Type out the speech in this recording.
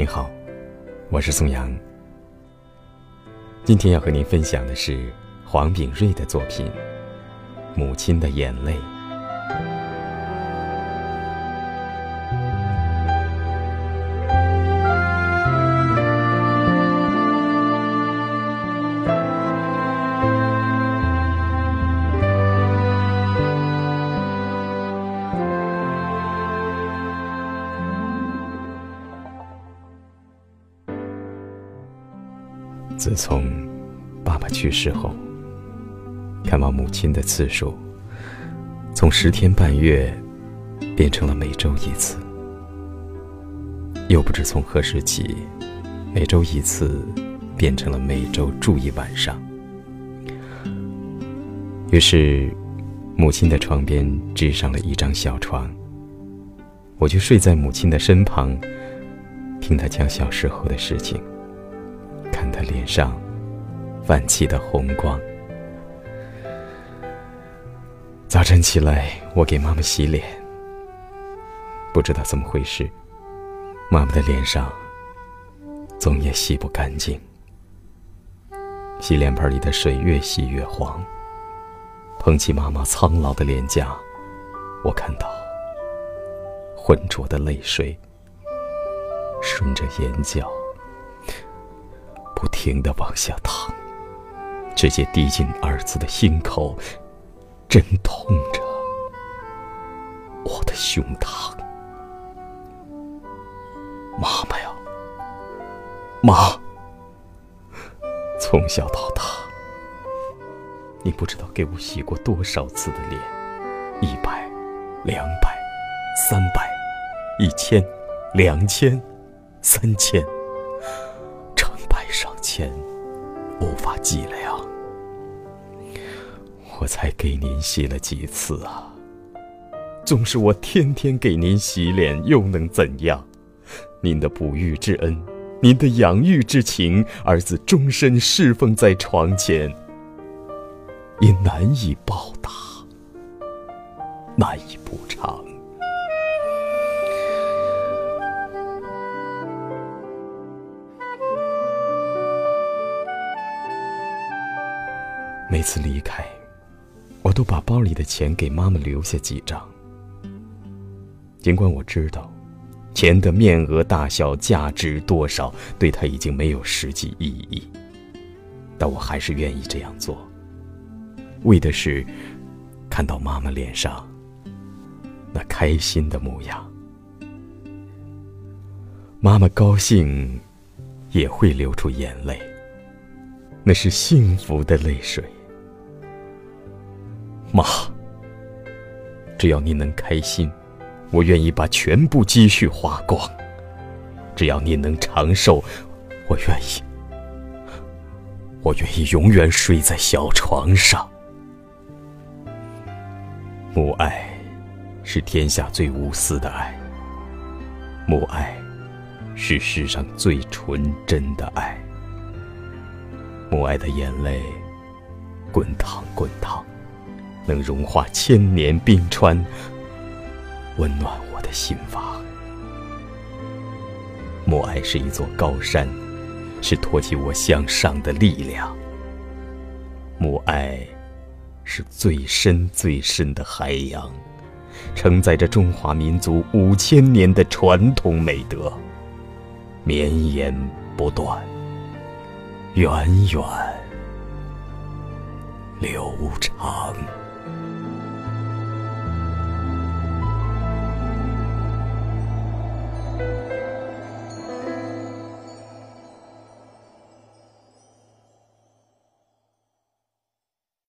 您好，我是宋阳。今天要和您分享的是黄炳瑞的作品《母亲的眼泪》。自从爸爸去世后，看望母亲的次数从十天半月变成了每周一次，又不知从何时起，每周一次变成了每周住一晚上。于是，母亲的床边支上了一张小床，我就睡在母亲的身旁，听她讲小时候的事情。看他脸上泛起的红光。早晨起来，我给妈妈洗脸，不知道怎么回事，妈妈的脸上总也洗不干净。洗脸盆里的水越洗越黄。捧起妈妈苍老的脸颊，我看到浑浊的泪水顺着眼角。停的往下淌，直接滴进儿子的心口，真痛着我的胸膛。妈妈呀，妈！从小到大，你不知道给我洗过多少次的脸，一百、两百、三百、一千、两千、三千。钱，无法计量。我才给您洗了几次啊？纵使我天天给您洗脸，又能怎样？您的哺育之恩，您的养育之情，儿子终身侍奉在床前，也难以报答，难以补偿。每次离开，我都把包里的钱给妈妈留下几张。尽管我知道，钱的面额大小、价值多少，对她已经没有实际意义，但我还是愿意这样做，为的是看到妈妈脸上那开心的模样。妈妈高兴，也会流出眼泪，那是幸福的泪水。妈，只要你能开心，我愿意把全部积蓄花光；只要你能长寿，我愿意，我愿意永远睡在小床上。母爱是天下最无私的爱，母爱是世上最纯真的爱。母爱的眼泪，滚烫滚烫。能融化千年冰川，温暖我的心房。母爱是一座高山，是托起我向上的力量。母爱是最深最深的海洋，承载着中华民族五千年的传统美德，绵延不断，源远流长。うん。